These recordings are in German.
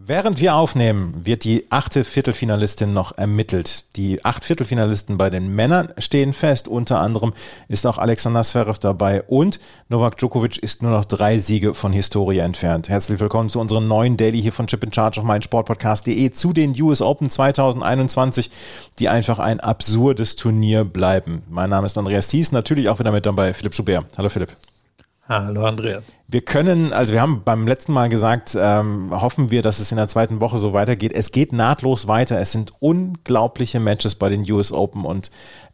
Während wir aufnehmen, wird die achte Viertelfinalistin noch ermittelt. Die acht Viertelfinalisten bei den Männern stehen fest. Unter anderem ist auch Alexander Zverev dabei und Novak Djokovic ist nur noch drei Siege von Historie entfernt. Herzlich willkommen zu unserem neuen Daily hier von Chip in Charge auf meinsportpodcast.de zu den US Open 2021, die einfach ein absurdes Turnier bleiben. Mein Name ist Andreas Thies, natürlich auch wieder mit dabei Philipp Schubert. Hallo Philipp. Hallo Andreas. Wir können, also wir haben beim letzten Mal gesagt, ähm, hoffen wir, dass es in der zweiten Woche so weitergeht. Es geht nahtlos weiter. Es sind unglaubliche Matches bei den US Open und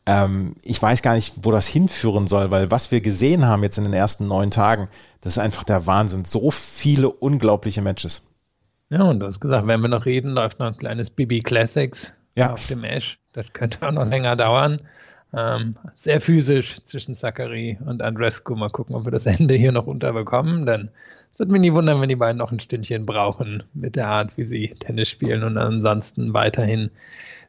ähm, ich weiß gar nicht, wo das hinführen soll, weil was wir gesehen haben jetzt in den ersten neun Tagen, das ist einfach der Wahnsinn. So viele unglaubliche Matches. Ja, und du hast gesagt, wenn wir noch reden, läuft noch ein kleines BB Classics ja. auf dem Ash. Das könnte auch noch länger dauern. Ähm, sehr physisch zwischen Zachary und Andrescu. Mal gucken, ob wir das Ende hier noch unterbekommen. Denn es wird mich nie wundern, wenn die beiden noch ein Stündchen brauchen mit der Art, wie sie Tennis spielen und ansonsten weiterhin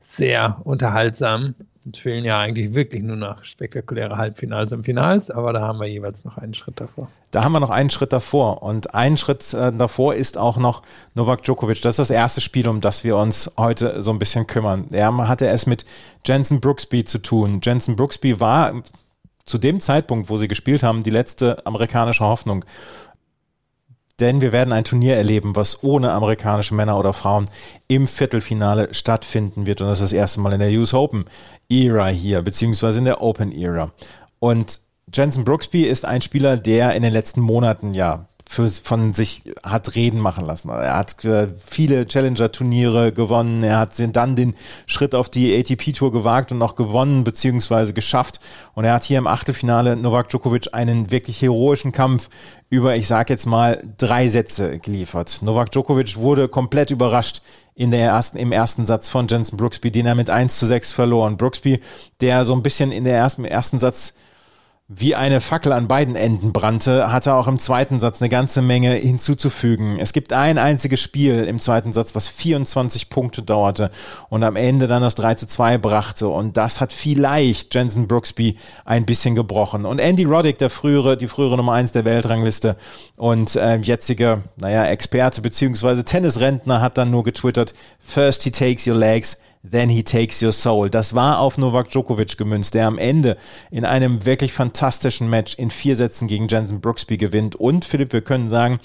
sehr unterhaltsam. Es fehlen ja eigentlich wirklich nur noch spektakuläre Halbfinals und Finals, aber da haben wir jeweils noch einen Schritt davor. Da haben wir noch einen Schritt davor. Und ein Schritt äh, davor ist auch noch Novak Djokovic. Das ist das erste Spiel, um das wir uns heute so ein bisschen kümmern. Er hatte es mit Jensen Brooksby zu tun. Jensen Brooksby war zu dem Zeitpunkt, wo sie gespielt haben, die letzte amerikanische Hoffnung denn wir werden ein Turnier erleben, was ohne amerikanische Männer oder Frauen im Viertelfinale stattfinden wird. Und das ist das erste Mal in der US Open Era hier, beziehungsweise in der Open Era. Und Jensen Brooksby ist ein Spieler, der in den letzten Monaten ja für, von sich hat reden machen lassen. Er hat äh, viele Challenger-Turniere gewonnen. Er hat dann den Schritt auf die ATP-Tour gewagt und noch gewonnen bzw. geschafft. Und er hat hier im Achtelfinale Novak Djokovic einen wirklich heroischen Kampf über, ich sag jetzt mal, drei Sätze geliefert. Novak Djokovic wurde komplett überrascht in der ersten, im ersten Satz von Jensen Brooksby, den er mit 1 zu 6 verloren. Brooksby, der so ein bisschen in der ersten, ersten Satz wie eine Fackel an beiden Enden brannte, hatte auch im zweiten Satz eine ganze Menge hinzuzufügen. Es gibt ein einziges Spiel im zweiten Satz, was 24 Punkte dauerte und am Ende dann das 3 zu 2 brachte. Und das hat vielleicht Jensen Brooksby ein bisschen gebrochen. Und Andy Roddick, der frühere, die frühere Nummer 1 der Weltrangliste und äh, jetzige, naja, Experte beziehungsweise Tennisrentner hat dann nur getwittert, first he takes your legs, Then he takes your soul. Das war auf Novak Djokovic gemünzt, der am Ende in einem wirklich fantastischen Match in vier Sätzen gegen Jensen Brooksby gewinnt. Und Philipp, wir können sagen,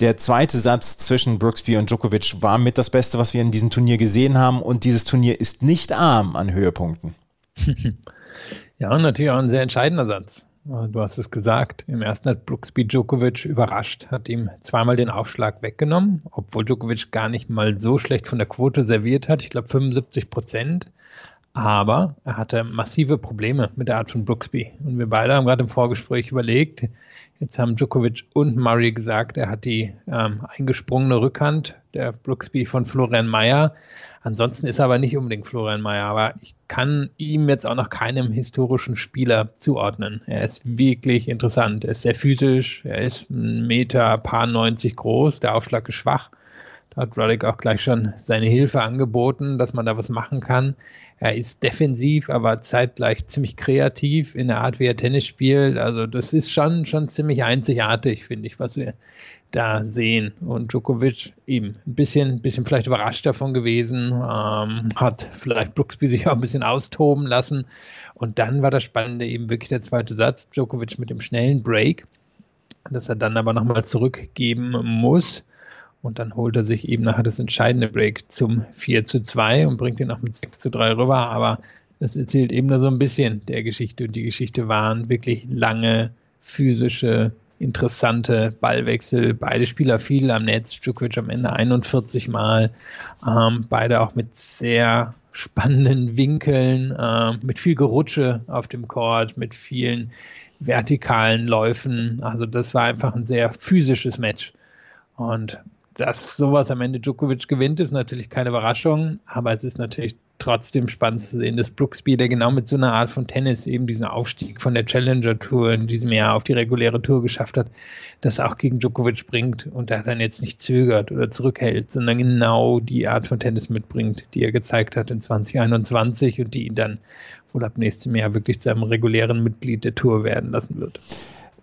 der zweite Satz zwischen Brooksby und Djokovic war mit das Beste, was wir in diesem Turnier gesehen haben. Und dieses Turnier ist nicht arm an Höhepunkten. Ja, natürlich auch ein sehr entscheidender Satz. Du hast es gesagt, im ersten hat Brooksby Djokovic überrascht, hat ihm zweimal den Aufschlag weggenommen, obwohl Djokovic gar nicht mal so schlecht von der Quote serviert hat, ich glaube 75 Prozent. Aber er hatte massive Probleme mit der Art von Brooksby. Und wir beide haben gerade im Vorgespräch überlegt, jetzt haben Djokovic und Murray gesagt, er hat die ähm, eingesprungene Rückhand der Brooksby von Florian Mayer Ansonsten ist er aber nicht unbedingt Florian Mayer, aber ich kann ihm jetzt auch noch keinem historischen Spieler zuordnen. Er ist wirklich interessant. Er ist sehr physisch, er ist ein Meter, paar 90 groß, der Aufschlag ist schwach. Da hat Roddick auch gleich schon seine Hilfe angeboten, dass man da was machen kann. Er ist defensiv, aber zeitgleich ziemlich kreativ in der Art, wie er Tennis spielt. Also das ist schon, schon ziemlich einzigartig, finde ich, was wir da sehen. Und Djokovic eben ein bisschen, bisschen vielleicht überrascht davon gewesen, ähm, hat vielleicht Brooksby sich auch ein bisschen austoben lassen. Und dann war das Spannende eben wirklich der zweite Satz, Djokovic mit dem schnellen Break, dass er dann aber nochmal zurückgeben muss. Und dann holt er sich eben nachher das entscheidende Break zum 4 zu 2 und bringt ihn auch mit 6 zu 3 rüber. Aber das erzählt eben nur so ein bisschen der Geschichte. Und die Geschichte waren wirklich lange physische interessante Ballwechsel. Beide Spieler viel am Netz. Djokovic am Ende 41 Mal. Ähm, beide auch mit sehr spannenden Winkeln, äh, mit viel Gerutsche auf dem Court, mit vielen vertikalen Läufen. Also das war einfach ein sehr physisches Match. Und dass sowas am Ende Djokovic gewinnt, ist natürlich keine Überraschung, aber es ist natürlich trotzdem spannend zu sehen, dass Brooksby, der genau mit so einer Art von Tennis eben diesen Aufstieg von der Challenger Tour in diesem Jahr auf die reguläre Tour geschafft hat, das auch gegen Djokovic bringt und er dann jetzt nicht zögert oder zurückhält, sondern genau die Art von Tennis mitbringt, die er gezeigt hat in 2021 und die ihn dann wohl ab nächstem Jahr wirklich zu einem regulären Mitglied der Tour werden lassen wird.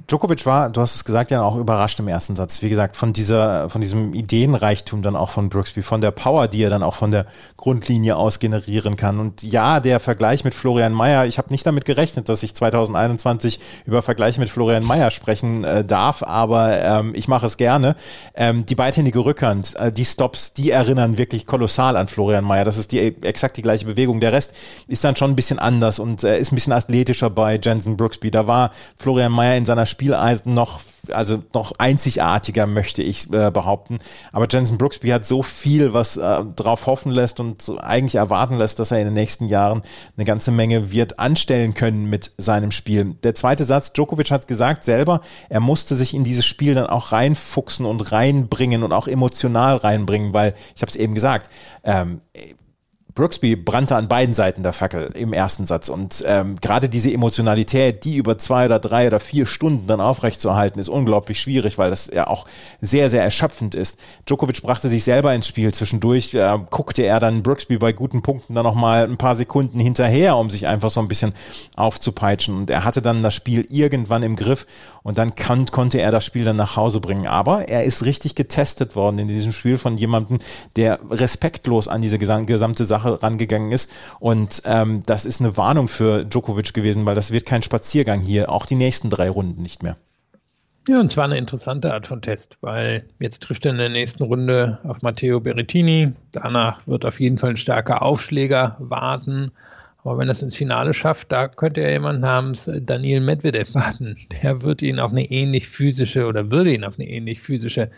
Djokovic war, du hast es gesagt, ja auch überrascht im ersten Satz. Wie gesagt, von dieser, von diesem Ideenreichtum dann auch von Brooksby, von der Power, die er dann auch von der Grundlinie aus generieren kann. Und ja, der Vergleich mit Florian Mayer, ich habe nicht damit gerechnet, dass ich 2021 über Vergleiche mit Florian Mayer sprechen äh, darf, aber ähm, ich mache es gerne. Ähm, die beidhändige Rückhand, äh, die Stops, die erinnern wirklich kolossal an Florian Mayer. Das ist die exakt die gleiche Bewegung. Der Rest ist dann schon ein bisschen anders und äh, ist ein bisschen athletischer bei Jensen Brooksby. Da war Florian Mayer in seiner Spieleisen noch, also noch einzigartiger, möchte ich äh, behaupten. Aber Jensen Brooksby hat so viel, was äh, darauf hoffen lässt und eigentlich erwarten lässt, dass er in den nächsten Jahren eine ganze Menge wird anstellen können mit seinem Spiel. Der zweite Satz, Djokovic hat gesagt selber, er musste sich in dieses Spiel dann auch reinfuchsen und reinbringen und auch emotional reinbringen, weil, ich habe es eben gesagt, ähm, Brooksby brannte an beiden Seiten der Fackel im ersten Satz und ähm, gerade diese Emotionalität, die über zwei oder drei oder vier Stunden dann aufrechtzuerhalten, ist unglaublich schwierig, weil das ja auch sehr, sehr erschöpfend ist. Djokovic brachte sich selber ins Spiel. Zwischendurch äh, guckte er dann Brooksby bei guten Punkten dann nochmal ein paar Sekunden hinterher, um sich einfach so ein bisschen aufzupeitschen und er hatte dann das Spiel irgendwann im Griff und dann kann, konnte er das Spiel dann nach Hause bringen. Aber er ist richtig getestet worden in diesem Spiel von jemandem, der respektlos an diese gesamte Sache rangegangen ist. Und ähm, das ist eine Warnung für Djokovic gewesen, weil das wird kein Spaziergang hier, auch die nächsten drei Runden nicht mehr. Ja, und zwar eine interessante Art von Test, weil jetzt trifft er in der nächsten Runde auf Matteo Berrettini. Danach wird auf jeden Fall ein starker Aufschläger warten. Aber wenn er es ins Finale schafft, da könnte er jemand namens Daniel Medvedev warten. Der wird ihn auf eine ähnlich physische oder würde ihn auf eine ähnlich physische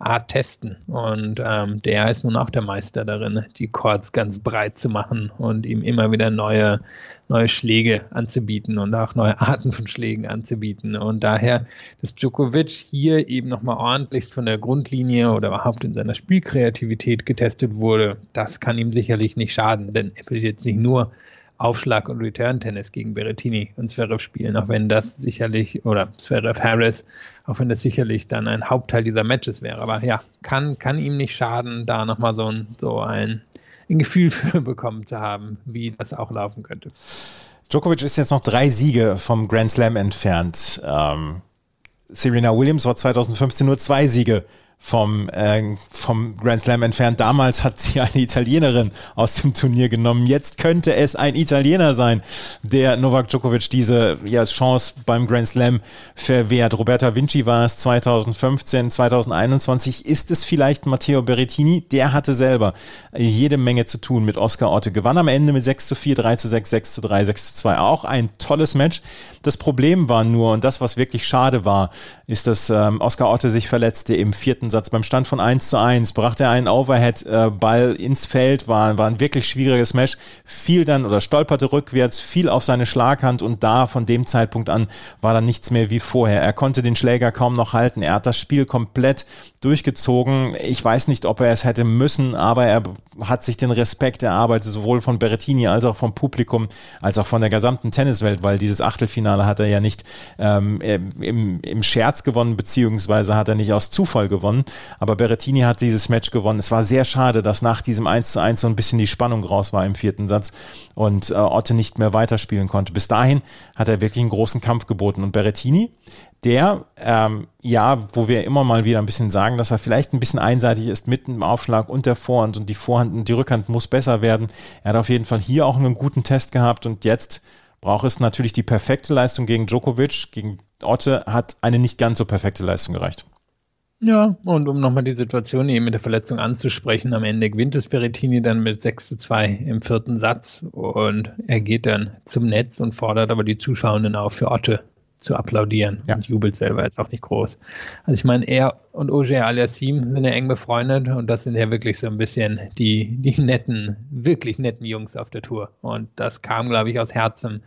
Art testen. Und ähm, der ist nun auch der Meister darin, die Chords ganz breit zu machen und ihm immer wieder neue, neue Schläge anzubieten und auch neue Arten von Schlägen anzubieten. Und daher, dass Djokovic hier eben nochmal ordentlichst von der Grundlinie oder überhaupt in seiner Spielkreativität getestet wurde, das kann ihm sicherlich nicht schaden, denn er will jetzt nicht nur Aufschlag- und Return-Tennis gegen Berrettini und Zverev spielen, auch wenn das sicherlich, oder Zverev Harris, auch wenn das sicherlich dann ein Hauptteil dieser Matches wäre. Aber ja, kann, kann ihm nicht schaden, da nochmal so ein, so ein, ein Gefühl für bekommen zu haben, wie das auch laufen könnte. Djokovic ist jetzt noch drei Siege vom Grand Slam entfernt. Ähm, Serena Williams war 2015 nur zwei Siege vom, äh, vom Grand Slam entfernt. Damals hat sie eine Italienerin aus dem Turnier genommen. Jetzt könnte es ein Italiener sein, der Novak Djokovic diese ja, Chance beim Grand Slam verwehrt. Roberta Vinci war es 2015, 2021 ist es vielleicht Matteo Berrettini. Der hatte selber jede Menge zu tun mit Oscar Otte. Gewann am Ende mit 6 zu 4, 3 zu 6, 6 zu 3, 6 zu 2. Auch ein tolles Match. Das Problem war nur, und das, was wirklich schade war, ist, dass ähm, Oscar Otte sich verletzte im vierten Ansatz. Beim Stand von 1 zu 1 brachte er einen Overhead-Ball ins Feld, war, war ein wirklich schwieriges Match, fiel dann oder stolperte rückwärts, fiel auf seine Schlaghand und da von dem Zeitpunkt an war dann nichts mehr wie vorher. Er konnte den Schläger kaum noch halten. Er hat das Spiel komplett durchgezogen. Ich weiß nicht, ob er es hätte müssen, aber er hat sich den Respekt erarbeitet, sowohl von Berrettini als auch vom Publikum, als auch von der gesamten Tenniswelt, weil dieses Achtelfinale hat er ja nicht ähm, im, im Scherz gewonnen, beziehungsweise hat er nicht aus Zufall gewonnen. Aber Berrettini hat dieses Match gewonnen. Es war sehr schade, dass nach diesem 1 zu 1 so ein bisschen die Spannung raus war im vierten Satz und äh, Otte nicht mehr weiterspielen konnte. Bis dahin hat er wirklich einen großen Kampf geboten. Und Berrettini, der, ähm, ja, wo wir immer mal wieder ein bisschen sagen, dass er vielleicht ein bisschen einseitig ist mit dem Aufschlag und der Vorhand und die Vorhand und die Rückhand muss besser werden. Er hat auf jeden Fall hier auch einen guten Test gehabt und jetzt braucht es natürlich die perfekte Leistung gegen Djokovic. Gegen Otte hat eine nicht ganz so perfekte Leistung gereicht. Ja, und um nochmal die Situation eben mit der Verletzung anzusprechen, am Ende gewinnt es Berettini dann mit 6 zu 2 im vierten Satz und er geht dann zum Netz und fordert aber die Zuschauenden auf, für Otte zu applaudieren ja. und jubelt selber jetzt auch nicht groß. Also ich meine, er und Ogier Aliassim sind ja eng befreundet und das sind ja wirklich so ein bisschen die, die netten, wirklich netten Jungs auf der Tour. Und das kam, glaube ich, aus Herzen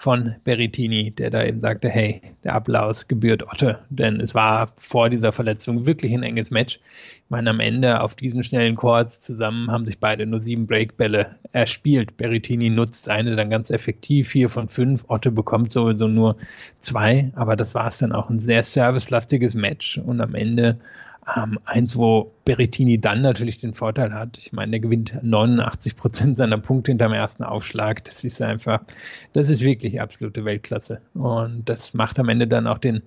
von Berrettini, der da eben sagte, hey, der Applaus gebührt Otte, denn es war vor dieser Verletzung wirklich ein enges Match. Ich meine, am Ende auf diesen schnellen Chords zusammen haben sich beide nur sieben Breakbälle erspielt. Berrettini nutzt eine dann ganz effektiv, vier von fünf. Otte bekommt sowieso nur zwei, aber das war es dann auch ein sehr servicelastiges Match und am Ende ähm, eins, wo Berrettini dann natürlich den Vorteil hat. Ich meine, der gewinnt 89 Prozent seiner Punkte hinterm ersten Aufschlag. Das ist einfach, das ist wirklich absolute Weltklasse. Und das macht am Ende dann auch den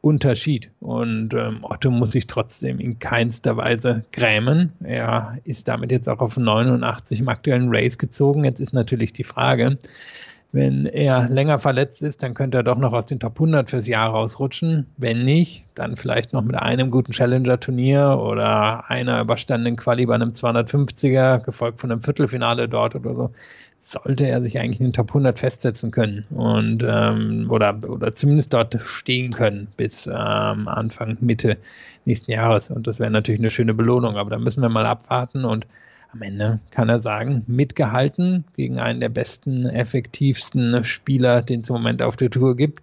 Unterschied. Und ähm, Otto muss sich trotzdem in keinster Weise grämen. Er ist damit jetzt auch auf 89 im aktuellen Race gezogen. Jetzt ist natürlich die Frage, wenn er länger verletzt ist, dann könnte er doch noch aus den Top 100 fürs Jahr rausrutschen. Wenn nicht, dann vielleicht noch mit einem guten Challenger-Turnier oder einer überstandenen Quali bei einem 250er, gefolgt von einem Viertelfinale dort oder so, sollte er sich eigentlich in den Top 100 festsetzen können und ähm, oder, oder zumindest dort stehen können bis ähm, Anfang, Mitte nächsten Jahres. Und das wäre natürlich eine schöne Belohnung, aber da müssen wir mal abwarten und am Ende kann er sagen, mitgehalten gegen einen der besten, effektivsten Spieler, den es im Moment auf der Tour gibt.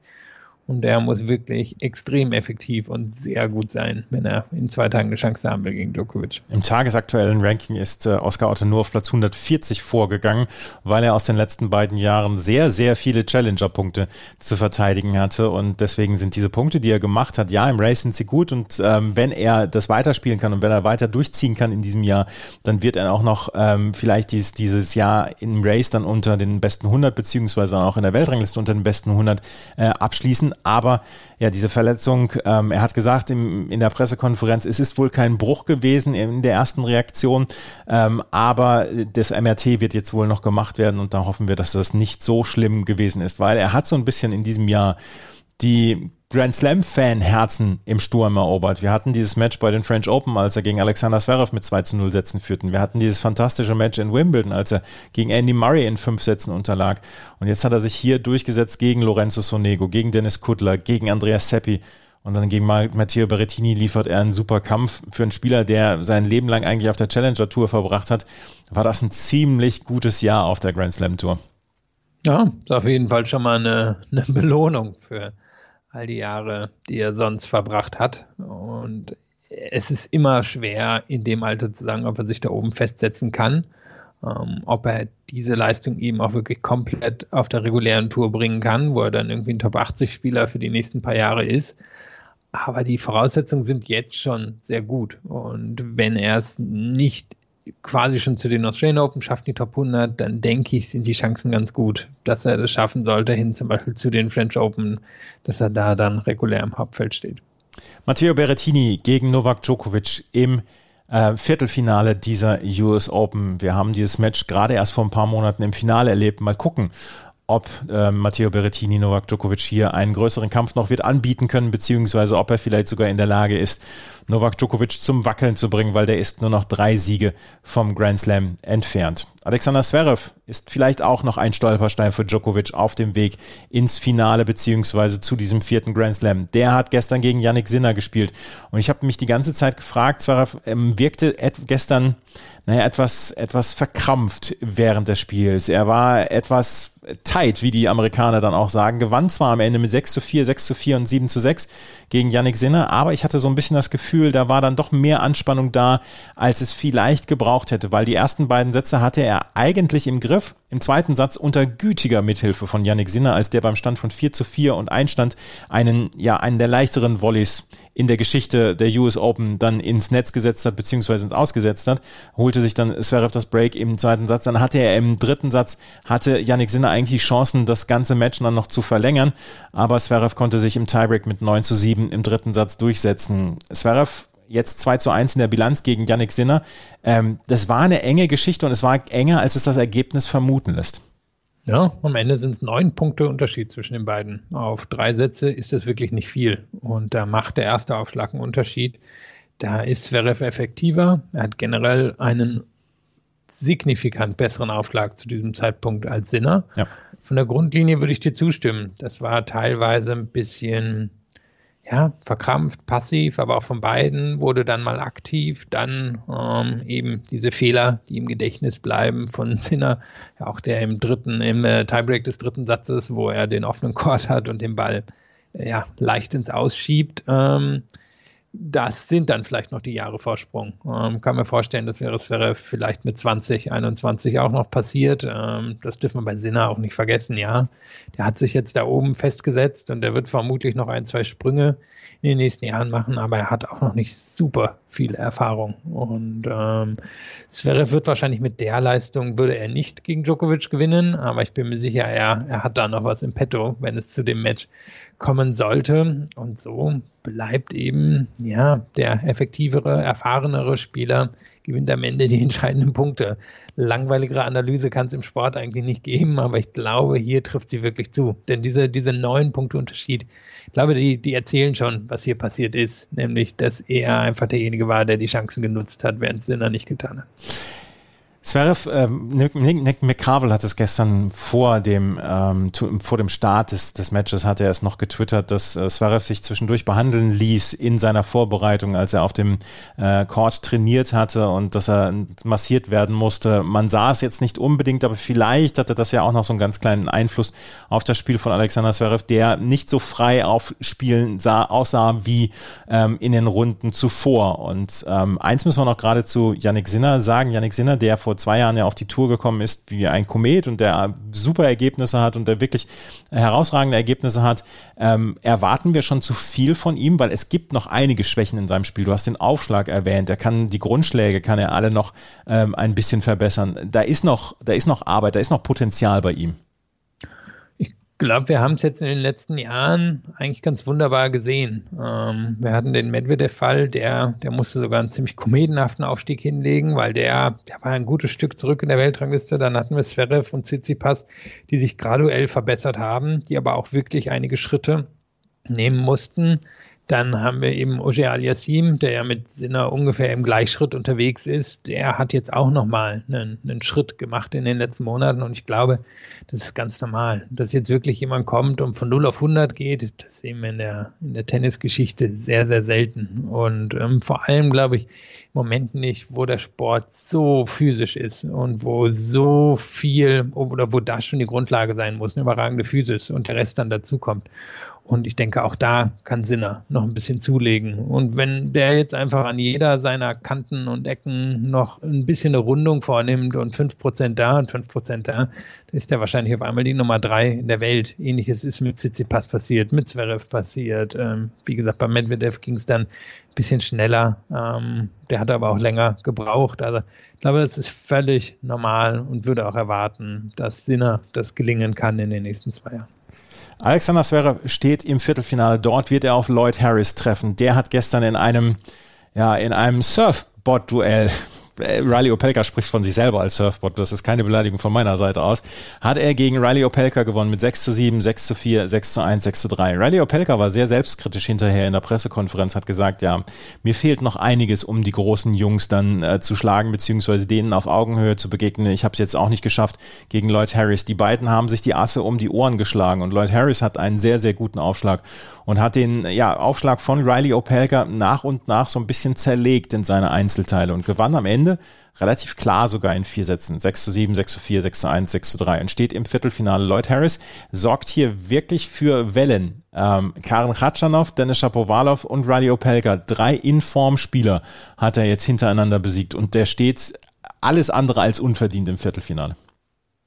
Und der muss wirklich extrem effektiv und sehr gut sein, wenn er in zwei Tagen eine Chance haben will gegen Djokovic. Im tagesaktuellen Ranking ist äh, Oscar Otto nur auf Platz 140 vorgegangen, weil er aus den letzten beiden Jahren sehr, sehr viele Challenger-Punkte zu verteidigen hatte. Und deswegen sind diese Punkte, die er gemacht hat, ja, im Race sind sie gut. Und ähm, wenn er das weiterspielen kann und wenn er weiter durchziehen kann in diesem Jahr, dann wird er auch noch ähm, vielleicht dies, dieses Jahr im Race dann unter den besten 100 beziehungsweise auch in der Weltrangliste unter den besten 100 äh, abschließen. Aber ja, diese Verletzung, ähm, er hat gesagt im, in der Pressekonferenz, es ist wohl kein Bruch gewesen in der ersten Reaktion, ähm, aber das MRT wird jetzt wohl noch gemacht werden und da hoffen wir, dass das nicht so schlimm gewesen ist, weil er hat so ein bisschen in diesem Jahr die Grand Slam-Fan-Herzen im Sturm erobert. Wir hatten dieses Match bei den French Open, als er gegen Alexander Zverev mit 2 zu 0 Sätzen führten. Wir hatten dieses fantastische Match in Wimbledon, als er gegen Andy Murray in fünf Sätzen unterlag. Und jetzt hat er sich hier durchgesetzt gegen Lorenzo Sonego, gegen Dennis Kuttler, gegen Andreas Seppi. Und dann gegen Matteo Berrettini liefert er einen super Kampf. Für einen Spieler, der sein Leben lang eigentlich auf der Challenger Tour verbracht hat, war das ein ziemlich gutes Jahr auf der Grand Slam Tour. Ja, ist auf jeden Fall schon mal eine, eine Belohnung für all die Jahre, die er sonst verbracht hat. Und es ist immer schwer, in dem Alter zu sagen, ob er sich da oben festsetzen kann, ähm, ob er diese Leistung eben auch wirklich komplett auf der regulären Tour bringen kann, wo er dann irgendwie ein Top 80 Spieler für die nächsten paar Jahre ist. Aber die Voraussetzungen sind jetzt schon sehr gut. Und wenn er es nicht quasi schon zu den Australian Open schafft, die Top 100, dann denke ich, sind die Chancen ganz gut, dass er das schaffen sollte, hin zum Beispiel zu den French Open, dass er da dann regulär im Hauptfeld steht. Matteo Berrettini gegen Novak Djokovic im äh, Viertelfinale dieser US Open. Wir haben dieses Match gerade erst vor ein paar Monaten im Finale erlebt. Mal gucken, ob äh, Matteo Berrettini Novak Djokovic hier einen größeren Kampf noch wird anbieten können, beziehungsweise ob er vielleicht sogar in der Lage ist, Novak Djokovic zum Wackeln zu bringen, weil der ist nur noch drei Siege vom Grand Slam entfernt. Alexander Zverev ist vielleicht auch noch ein Stolperstein für Djokovic auf dem Weg ins Finale beziehungsweise zu diesem vierten Grand Slam. Der hat gestern gegen Yannick Sinner gespielt und ich habe mich die ganze Zeit gefragt, Zverev ähm, wirkte gestern naja, etwas, etwas verkrampft während des Spiels. Er war etwas tight, wie die Amerikaner dann auch sagen, gewann zwar am Ende mit 6 zu 4, 6 zu 4 und 7 zu 6 gegen Yannick Sinner, aber ich hatte so ein bisschen das Gefühl, da war dann doch mehr Anspannung da, als es vielleicht gebraucht hätte, weil die ersten beiden Sätze hatte er eigentlich im Griff, im zweiten Satz unter gütiger Mithilfe von Yannick Sinner, als der beim Stand von 4 zu 4 und Einstand einen, ja, einen der leichteren Volleys in der Geschichte der US Open dann ins Netz gesetzt hat, beziehungsweise ins Ausgesetzt hat, holte sich dann Zverev das Break im zweiten Satz. Dann hatte er im dritten Satz, hatte Yannick Sinner eigentlich Chancen, das ganze Match dann noch zu verlängern, aber Zverev konnte sich im Tiebreak mit 9 zu 7 im dritten Satz durchsetzen. Zverev jetzt 2 zu 1 in der Bilanz gegen Yannick Sinner. Ähm, das war eine enge Geschichte und es war enger, als es das Ergebnis vermuten lässt. Ja, am Ende sind es neun Punkte Unterschied zwischen den beiden. Auf drei Sätze ist das wirklich nicht viel. Und da macht der erste Aufschlag einen Unterschied. Da ist Zverev effektiver. Er hat generell einen signifikant besseren Aufschlag zu diesem Zeitpunkt als Sinner. Ja. Von der Grundlinie würde ich dir zustimmen. Das war teilweise ein bisschen ja, verkrampft, passiv, aber auch von beiden wurde dann mal aktiv, dann ähm, eben diese Fehler, die im Gedächtnis bleiben von Sinner, ja, auch der im dritten, im äh, Tiebreak des dritten Satzes, wo er den offenen Court hat und den Ball äh, ja, leicht ins Ausschiebt. Ähm, das sind dann vielleicht noch die Jahre Vorsprung. Ähm, kann mir vorstellen, das wäre, das wäre vielleicht mit 20, 21 auch noch passiert. Ähm, das dürfen wir bei Sinner auch nicht vergessen, ja. Der hat sich jetzt da oben festgesetzt und der wird vermutlich noch ein, zwei Sprünge in den nächsten Jahren machen, aber er hat auch noch nicht super viel Erfahrung. Und ähm, Zverev wird wahrscheinlich mit der Leistung, würde er nicht gegen Djokovic gewinnen, aber ich bin mir sicher, er, er hat da noch was im Petto, wenn es zu dem Match kommen sollte. Und so bleibt eben, ja, der effektivere, erfahrenere Spieler gewinnt am Ende die entscheidenden Punkte. Langweiligere Analyse kann es im Sport eigentlich nicht geben, aber ich glaube, hier trifft sie wirklich zu. Denn diese, diese neun Punkte Unterschied, ich glaube, die, die erzählen schon, was hier passiert ist, nämlich, dass er einfach derjenige war, der die Chancen genutzt hat, während Sinner nicht getan hat. Zverev, ähm, Nick, Nick McCarville hat es gestern vor dem, ähm, vor dem Start des, des Matches hat er es noch getwittert, dass äh, Zverev sich zwischendurch behandeln ließ in seiner Vorbereitung, als er auf dem äh, Court trainiert hatte und dass er massiert werden musste. Man sah es jetzt nicht unbedingt, aber vielleicht hatte das ja auch noch so einen ganz kleinen Einfluss auf das Spiel von Alexander Zverev, der nicht so frei aufspielen sah, aussah wie ähm, in den Runden zuvor. Und ähm, eins müssen wir noch gerade zu Yannick Sinner sagen. Yannick Sinner, der vor vor zwei Jahren ja auf die Tour gekommen ist wie ein Komet und der super Ergebnisse hat und der wirklich herausragende Ergebnisse hat, ähm, erwarten wir schon zu viel von ihm, weil es gibt noch einige Schwächen in seinem Spiel. Du hast den Aufschlag erwähnt, er kann die Grundschläge, kann er alle noch ähm, ein bisschen verbessern. Da ist noch, da ist noch Arbeit, da ist noch Potenzial bei ihm glaube, wir haben es jetzt in den letzten Jahren eigentlich ganz wunderbar gesehen. Ähm, wir hatten den Medvedev-Fall, der, der musste sogar einen ziemlich komedenhaften Aufstieg hinlegen, weil der, der war ein gutes Stück zurück in der Weltrangliste. Dann hatten wir Zverev und Tsitsipas, die sich graduell verbessert haben, die aber auch wirklich einige Schritte nehmen mussten. Dann haben wir eben Oje Aliassim, der ja mit Sinner ungefähr im Gleichschritt unterwegs ist. Der hat jetzt auch nochmal einen, einen Schritt gemacht in den letzten Monaten und ich glaube, das ist ganz normal. Dass jetzt wirklich jemand kommt und von 0 auf 100 geht, das sehen wir in der, in der Tennisgeschichte sehr, sehr selten. Und ähm, vor allem, glaube ich, im Moment nicht, wo der Sport so physisch ist und wo so viel oder wo das schon die Grundlage sein muss, eine überragende Physis und der Rest dann dazukommt. Und ich denke, auch da kann Sinner noch ein bisschen zulegen. Und wenn der jetzt einfach an jeder seiner Kanten und Ecken noch ein bisschen eine Rundung vornimmt und 5% da und 5% da, dann ist der wahrscheinlich auf einmal die Nummer 3 in der Welt. Ähnliches ist mit Tsitsipas passiert, mit Zverev passiert. Ähm, wie gesagt, bei Medvedev ging es dann ein bisschen schneller. Ähm, der hat aber auch länger gebraucht. Also ich glaube, das ist völlig normal und würde auch erwarten, dass Sinner das gelingen kann in den nächsten zwei Jahren. Alexander Zverev steht im Viertelfinale. Dort wird er auf Lloyd Harris treffen. Der hat gestern in einem, ja, in einem Surfboard-Duell äh, Riley Opelka spricht von sich selber als Surfbot, das ist keine Beleidigung von meiner Seite aus, hat er gegen Riley Opelka gewonnen mit 6 zu 7, 6 zu 4, 6 zu 1, 6 zu 3. Riley Opelka war sehr selbstkritisch hinterher in der Pressekonferenz, hat gesagt, ja, mir fehlt noch einiges, um die großen Jungs dann äh, zu schlagen, beziehungsweise denen auf Augenhöhe zu begegnen. Ich habe es jetzt auch nicht geschafft gegen Lloyd Harris. Die beiden haben sich die Asse um die Ohren geschlagen und Lloyd Harris hat einen sehr, sehr guten Aufschlag und hat den ja, Aufschlag von Riley Opelka nach und nach so ein bisschen zerlegt in seine Einzelteile und gewann am Ende relativ klar sogar in vier Sätzen. 6 zu 7, 6 zu 4, 6 zu 1, 6 zu 3 und steht im Viertelfinale. Lloyd Harris sorgt hier wirklich für Wellen. Ähm, Karen Khatschanov, Dennis Shapovalov und Riley Opelka, drei Inform-Spieler hat er jetzt hintereinander besiegt und der steht alles andere als unverdient im Viertelfinale.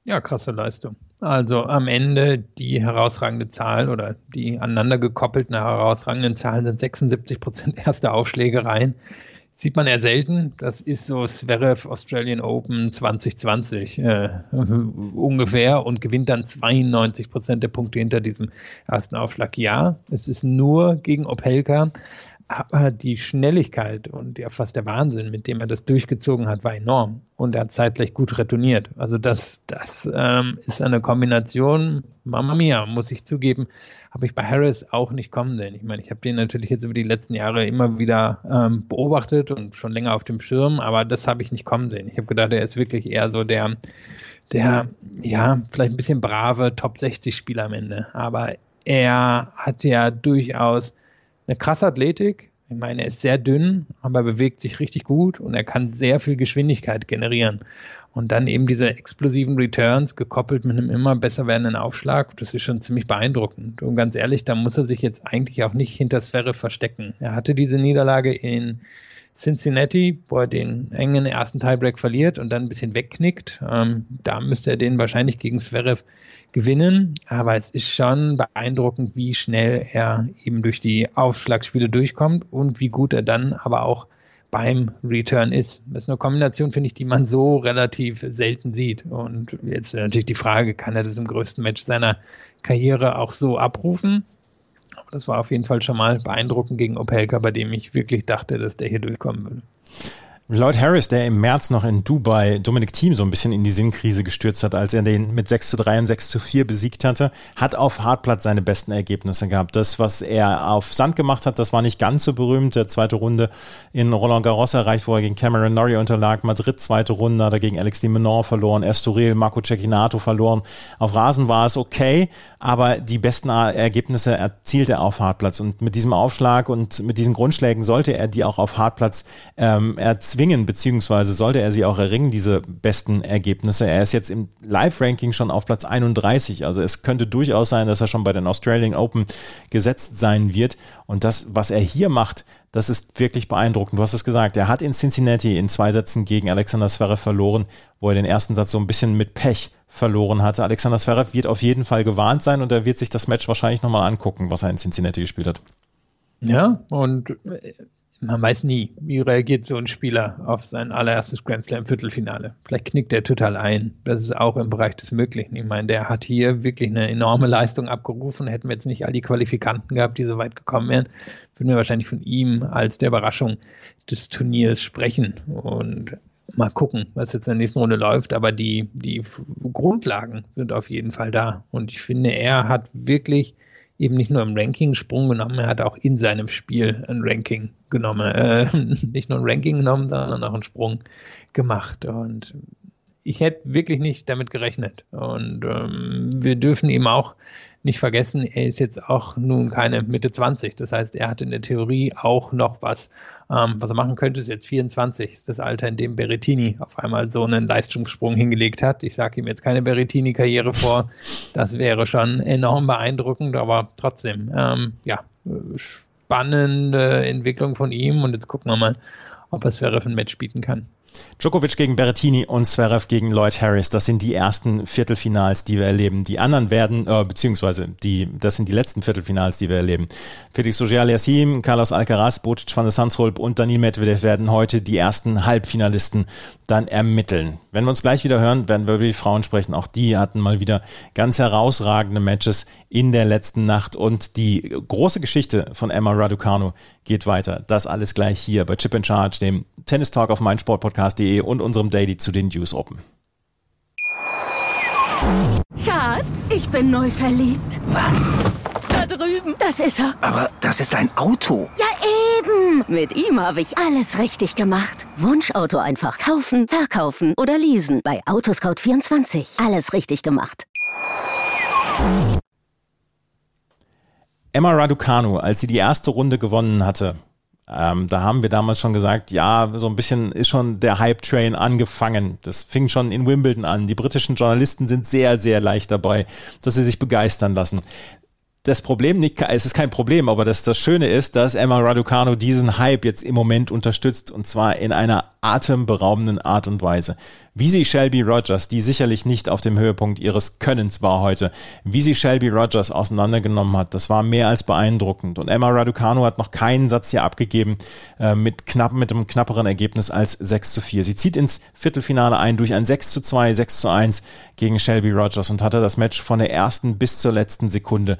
Ja, krasse Leistung. Also am Ende die herausragende Zahl oder die aneinander gekoppelten herausragenden Zahlen sind 76 Prozent erste Aufschläge rein. Sieht man eher selten. Das ist so Zverev Australian Open 2020 äh, ungefähr und gewinnt dann 92 Prozent der Punkte hinter diesem ersten Aufschlag. Ja, es ist nur gegen Opelka, aber die Schnelligkeit und ja fast der Wahnsinn, mit dem er das durchgezogen hat, war enorm. Und er hat zeitgleich gut retourniert. Also das, das ähm, ist eine Kombination, Mama mia, muss ich zugeben, habe ich bei Harris auch nicht kommen sehen. Ich meine, ich habe den natürlich jetzt über die letzten Jahre immer wieder ähm, beobachtet und schon länger auf dem Schirm, aber das habe ich nicht kommen sehen. Ich habe gedacht, er ist wirklich eher so der, der, ja, vielleicht ein bisschen brave Top 60 Spieler am Ende. Aber er hat ja durchaus eine krasse Athletik. Ich meine, er ist sehr dünn, aber er bewegt sich richtig gut und er kann sehr viel Geschwindigkeit generieren. Und dann eben diese explosiven Returns gekoppelt mit einem immer besser werdenden Aufschlag, das ist schon ziemlich beeindruckend. Und ganz ehrlich, da muss er sich jetzt eigentlich auch nicht hinter Sphäre verstecken. Er hatte diese Niederlage in Cincinnati, wo er den engen ersten Tiebreak verliert und dann ein bisschen wegknickt. Ähm, da müsste er den wahrscheinlich gegen Zverev gewinnen. Aber es ist schon beeindruckend, wie schnell er eben durch die Aufschlagspiele durchkommt und wie gut er dann aber auch beim Return ist. Das ist eine Kombination, finde ich, die man so relativ selten sieht. Und jetzt natürlich die Frage, kann er das im größten Match seiner Karriere auch so abrufen? Aber das war auf jeden Fall schon mal beeindruckend gegen Opelka, bei dem ich wirklich dachte, dass der hier durchkommen würde. Lloyd Harris, der im März noch in Dubai Dominic Thiem so ein bisschen in die Sinnkrise gestürzt hat, als er den mit 6 zu 3 und 6 zu 4 besiegt hatte, hat auf Hartplatz seine besten Ergebnisse gehabt. Das, was er auf Sand gemacht hat, das war nicht ganz so berühmt. Der zweite Runde in Roland Garros erreicht, wo er gegen Cameron Norrie unterlag. Madrid zweite Runde hat er gegen Alex de Menor verloren. Estoril, Marco Cecchinato verloren. Auf Rasen war es okay, aber die besten Ergebnisse erzielt er auf Hartplatz. Und mit diesem Aufschlag und mit diesen Grundschlägen sollte er die auch auf Hartplatz ähm, erzwingen erzwingen, beziehungsweise sollte er sie auch erringen, diese besten Ergebnisse. Er ist jetzt im Live-Ranking schon auf Platz 31. Also es könnte durchaus sein, dass er schon bei den Australian Open gesetzt sein wird. Und das, was er hier macht, das ist wirklich beeindruckend. Du hast es gesagt, er hat in Cincinnati in zwei Sätzen gegen Alexander Zverev verloren, wo er den ersten Satz so ein bisschen mit Pech verloren hatte. Alexander Zverev wird auf jeden Fall gewarnt sein und er wird sich das Match wahrscheinlich nochmal angucken, was er in Cincinnati gespielt hat. Ja, und man weiß nie, wie reagiert so ein Spieler auf sein allererstes Grand Slam Viertelfinale. Vielleicht knickt er total ein. Das ist auch im Bereich des Möglichen. Ich meine, der hat hier wirklich eine enorme Leistung abgerufen. Hätten wir jetzt nicht all die Qualifikanten gehabt, die so weit gekommen wären, würden wir wahrscheinlich von ihm als der Überraschung des Turniers sprechen. Und mal gucken, was jetzt in der nächsten Runde läuft. Aber die, die Grundlagen sind auf jeden Fall da. Und ich finde, er hat wirklich eben nicht nur im Ranking Sprung genommen, er hat auch in seinem Spiel ein Ranking genommen. Äh, nicht nur ein Ranking genommen, sondern auch einen Sprung gemacht. Und ich hätte wirklich nicht damit gerechnet. Und ähm, wir dürfen ihm auch nicht vergessen, er ist jetzt auch nun keine Mitte 20. Das heißt, er hat in der Theorie auch noch was, ähm, was er machen könnte. Ist jetzt 24, ist das Alter, in dem Berettini auf einmal so einen Leistungssprung hingelegt hat. Ich sage ihm jetzt keine Berettini-Karriere vor. Das wäre schon enorm beeindruckend, aber trotzdem, ähm, ja, spannende Entwicklung von ihm. Und jetzt gucken wir mal, ob er es für ein Match bieten kann. Djokovic gegen Berrettini und Zverev gegen Lloyd Harris, das sind die ersten Viertelfinals, die wir erleben. Die anderen werden, äh, beziehungsweise die, das sind die letzten Viertelfinals, die wir erleben. Felix Auger-Aliassime, Carlos Alcaraz, Bocic van der Sandsholp und Daniel Medvedev werden heute die ersten Halbfinalisten dann ermitteln. Wenn wir uns gleich wieder hören, werden wir über die Frauen sprechen. Auch die hatten mal wieder ganz herausragende Matches in der letzten Nacht und die große Geschichte von Emma Raducanu geht weiter. Das alles gleich hier bei Chip in Charge, dem Tennis Talk auf meinsportpodcast.de und unserem Daily zu den News Open. Schatz, ich bin neu verliebt. Was? Da drüben. Das ist er. Aber das ist ein Auto. Ja, eben. Mit ihm habe ich alles richtig gemacht. Wunschauto einfach kaufen, verkaufen oder leasen. Bei Autoscout24. Alles richtig gemacht. Emma Raducanu, als sie die erste Runde gewonnen hatte, ähm, da haben wir damals schon gesagt, ja, so ein bisschen ist schon der Hype-Train angefangen. Das fing schon in Wimbledon an. Die britischen Journalisten sind sehr, sehr leicht dabei, dass sie sich begeistern lassen das Problem nicht, es ist kein Problem, aber das, das Schöne ist, dass Emma Raducanu diesen Hype jetzt im Moment unterstützt und zwar in einer atemberaubenden Art und Weise. Wie sie Shelby Rogers, die sicherlich nicht auf dem Höhepunkt ihres Könnens war heute, wie sie Shelby Rogers auseinandergenommen hat, das war mehr als beeindruckend. Und Emma Raducanu hat noch keinen Satz hier abgegeben äh, mit knapp, mit einem knapperen Ergebnis als 6 zu 4. Sie zieht ins Viertelfinale ein durch ein 6 zu 2, 6 zu 1 gegen Shelby Rogers und hatte das Match von der ersten bis zur letzten Sekunde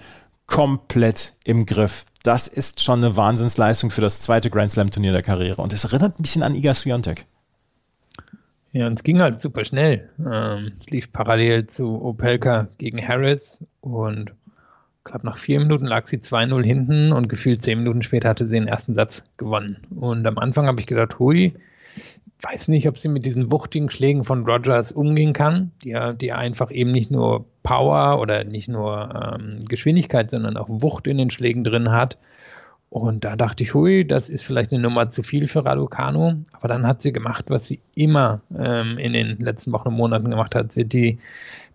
komplett im Griff. Das ist schon eine Wahnsinnsleistung für das zweite Grand Slam Turnier der Karriere. Und es erinnert ein bisschen an Iga Swiatek. Ja, und es ging halt super schnell. Ähm, es lief parallel zu Opelka gegen Harris und ich glaube, nach vier Minuten lag sie 2-0 hinten und gefühlt zehn Minuten später hatte sie den ersten Satz gewonnen. Und am Anfang habe ich gedacht, hui, weiß nicht, ob sie mit diesen wuchtigen Schlägen von Rogers umgehen kann, die, die einfach eben nicht nur Power oder nicht nur ähm, Geschwindigkeit, sondern auch Wucht in den Schlägen drin hat. Und da dachte ich, hui, das ist vielleicht eine Nummer zu viel für Raducano. Aber dann hat sie gemacht, was sie immer ähm, in den letzten Wochen und Monaten gemacht hat. Sie hat die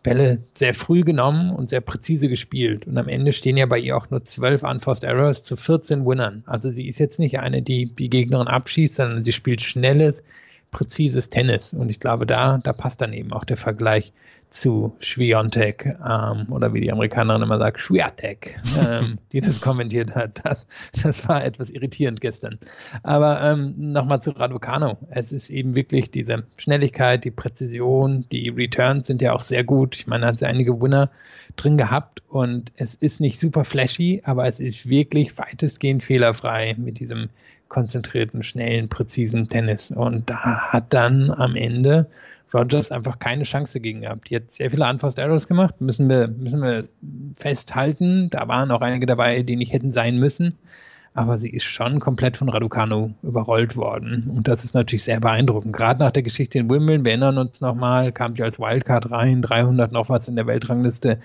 Bälle sehr früh genommen und sehr präzise gespielt. Und am Ende stehen ja bei ihr auch nur 12 Unforced Errors zu 14 Winnern. Also sie ist jetzt nicht eine, die die Gegnerin abschießt, sondern sie spielt schnelles, präzises Tennis. Und ich glaube, da, da passt dann eben auch der Vergleich zu Schwiontek ähm, oder wie die Amerikanerin immer sagt, Schwiatek, ähm, die das kommentiert hat. Das, das, war etwas irritierend gestern. Aber ähm, nochmal zu Raducano. Es ist eben wirklich diese Schnelligkeit, die Präzision, die Returns sind ja auch sehr gut. Ich meine, hat sie einige Winner drin gehabt und es ist nicht super flashy, aber es ist wirklich weitestgehend fehlerfrei mit diesem konzentrierten, schnellen, präzisen Tennis. Und da hat dann am Ende Rogers einfach keine Chance gegen gehabt. Die hat sehr viele Unforced Errors gemacht, müssen wir, müssen wir festhalten. Da waren auch einige dabei, die nicht hätten sein müssen. Aber sie ist schon komplett von Raducano überrollt worden. Und das ist natürlich sehr beeindruckend. Gerade nach der Geschichte in Wimbledon, wir erinnern uns nochmal, kam sie als Wildcard rein, 300 noch was in der Weltrangliste,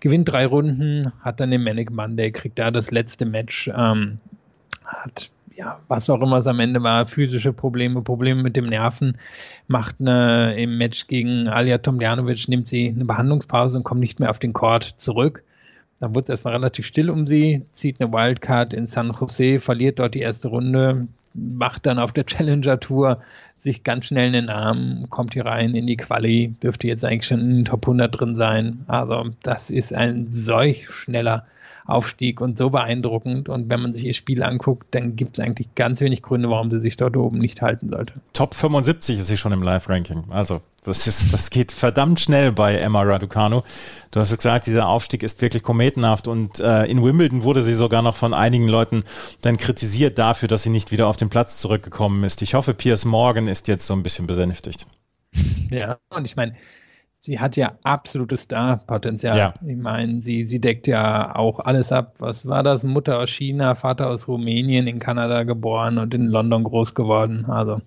gewinnt drei Runden, hat dann den Manic Monday, kriegt da das letzte Match, ähm, hat ja, was auch immer es am Ende war, physische Probleme, Probleme mit dem Nerven, macht eine, im Match gegen Alia Tomljanovic, nimmt sie eine Behandlungspause und kommt nicht mehr auf den Court zurück. Dann wurde es erstmal relativ still um sie, zieht eine Wildcard in San Jose, verliert dort die erste Runde, macht dann auf der Challenger Tour sich ganz schnell in den Arm, kommt hier rein in die Quali, dürfte jetzt eigentlich schon in den Top 100 drin sein. Also das ist ein solch schneller Aufstieg und so beeindruckend. Und wenn man sich ihr Spiel anguckt, dann gibt es eigentlich ganz wenig Gründe, warum sie sich dort oben nicht halten sollte. Top 75 ist sie schon im Live-Ranking. Also das ist, das geht verdammt schnell bei Emma Raducanu. Du hast gesagt, dieser Aufstieg ist wirklich kometenhaft und äh, in Wimbledon wurde sie sogar noch von einigen Leuten dann kritisiert dafür, dass sie nicht wieder auf den Platz zurückgekommen ist. Ich hoffe, Piers Morgan ist jetzt so ein bisschen besänftigt. Ja, und ich meine, sie hat ja absolutes Star-Potenzial. Ja. Ich meine, sie, sie deckt ja auch alles ab. Was war das? Mutter aus China, Vater aus Rumänien, in Kanada geboren und in London groß geworden. Also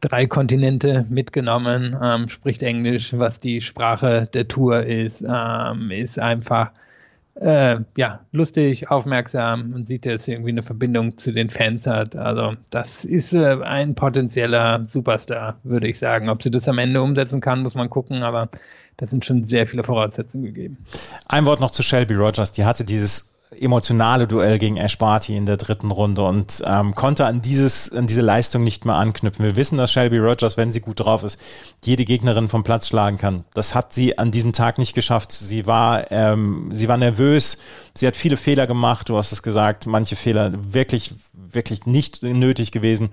drei Kontinente mitgenommen, ähm, spricht Englisch, was die Sprache der Tour ist, ähm, ist einfach äh, ja, lustig, aufmerksam Man sieht, dass irgendwie eine Verbindung zu den Fans hat. Also, das ist äh, ein potenzieller Superstar, würde ich sagen. Ob sie das am Ende umsetzen kann, muss man gucken, aber da sind schon sehr viele Voraussetzungen gegeben. Ein Wort noch zu Shelby Rogers. Die hatte dieses emotionale Duell gegen Ash Barty in der dritten Runde und ähm, konnte an dieses an diese Leistung nicht mehr anknüpfen. Wir wissen, dass Shelby Rogers, wenn sie gut drauf ist, jede Gegnerin vom Platz schlagen kann. Das hat sie an diesem Tag nicht geschafft. Sie war ähm, sie war nervös. Sie hat viele Fehler gemacht. Du hast es gesagt, manche Fehler wirklich wirklich nicht nötig gewesen.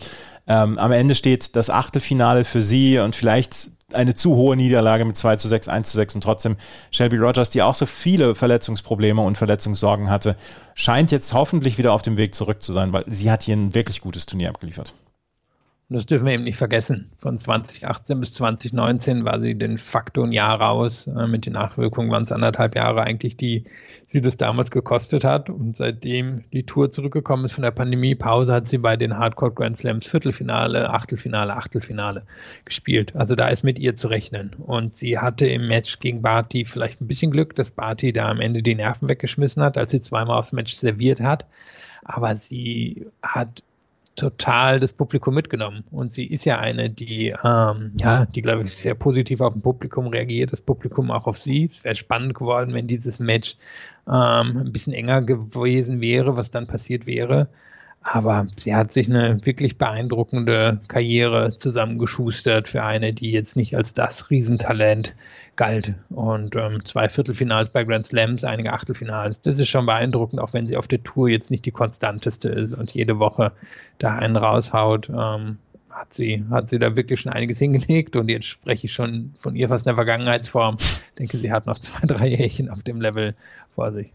Ähm, am Ende steht das Achtelfinale für sie und vielleicht eine zu hohe Niederlage mit 2 zu 6, 1 zu 6 und trotzdem Shelby Rogers, die auch so viele Verletzungsprobleme und Verletzungssorgen hatte, scheint jetzt hoffentlich wieder auf dem Weg zurück zu sein, weil sie hat hier ein wirklich gutes Turnier abgeliefert. Und das dürfen wir eben nicht vergessen. Von 2018 bis 2019 war sie den facto ein Jahr raus. Äh, mit den Nachwirkungen waren es anderthalb Jahre eigentlich, die sie das damals gekostet hat. Und seitdem die Tour zurückgekommen ist von der Pandemiepause, hat sie bei den Hardcore Grand Slams Viertelfinale, Achtelfinale, Achtelfinale gespielt. Also da ist mit ihr zu rechnen. Und sie hatte im Match gegen Barty vielleicht ein bisschen Glück, dass Barty da am Ende die Nerven weggeschmissen hat, als sie zweimal aufs Match serviert hat. Aber sie hat total das Publikum mitgenommen. Und sie ist ja eine, die, ähm, ja, die, glaube ich, sehr positiv auf dem Publikum reagiert, das Publikum auch auf sie. Es wäre spannend geworden, wenn dieses Match ähm, ein bisschen enger gewesen wäre, was dann passiert wäre. Aber sie hat sich eine wirklich beeindruckende Karriere zusammengeschustert für eine, die jetzt nicht als das Riesentalent galt. Und ähm, zwei Viertelfinals bei Grand Slams, einige Achtelfinals. Das ist schon beeindruckend, auch wenn sie auf der Tour jetzt nicht die konstanteste ist und jede Woche da einen raushaut. Ähm, hat sie, hat sie da wirklich schon einiges hingelegt und jetzt spreche ich schon von ihr fast in der Vergangenheitsform. Ich denke, sie hat noch zwei, drei Jährchen auf dem Level vor sich.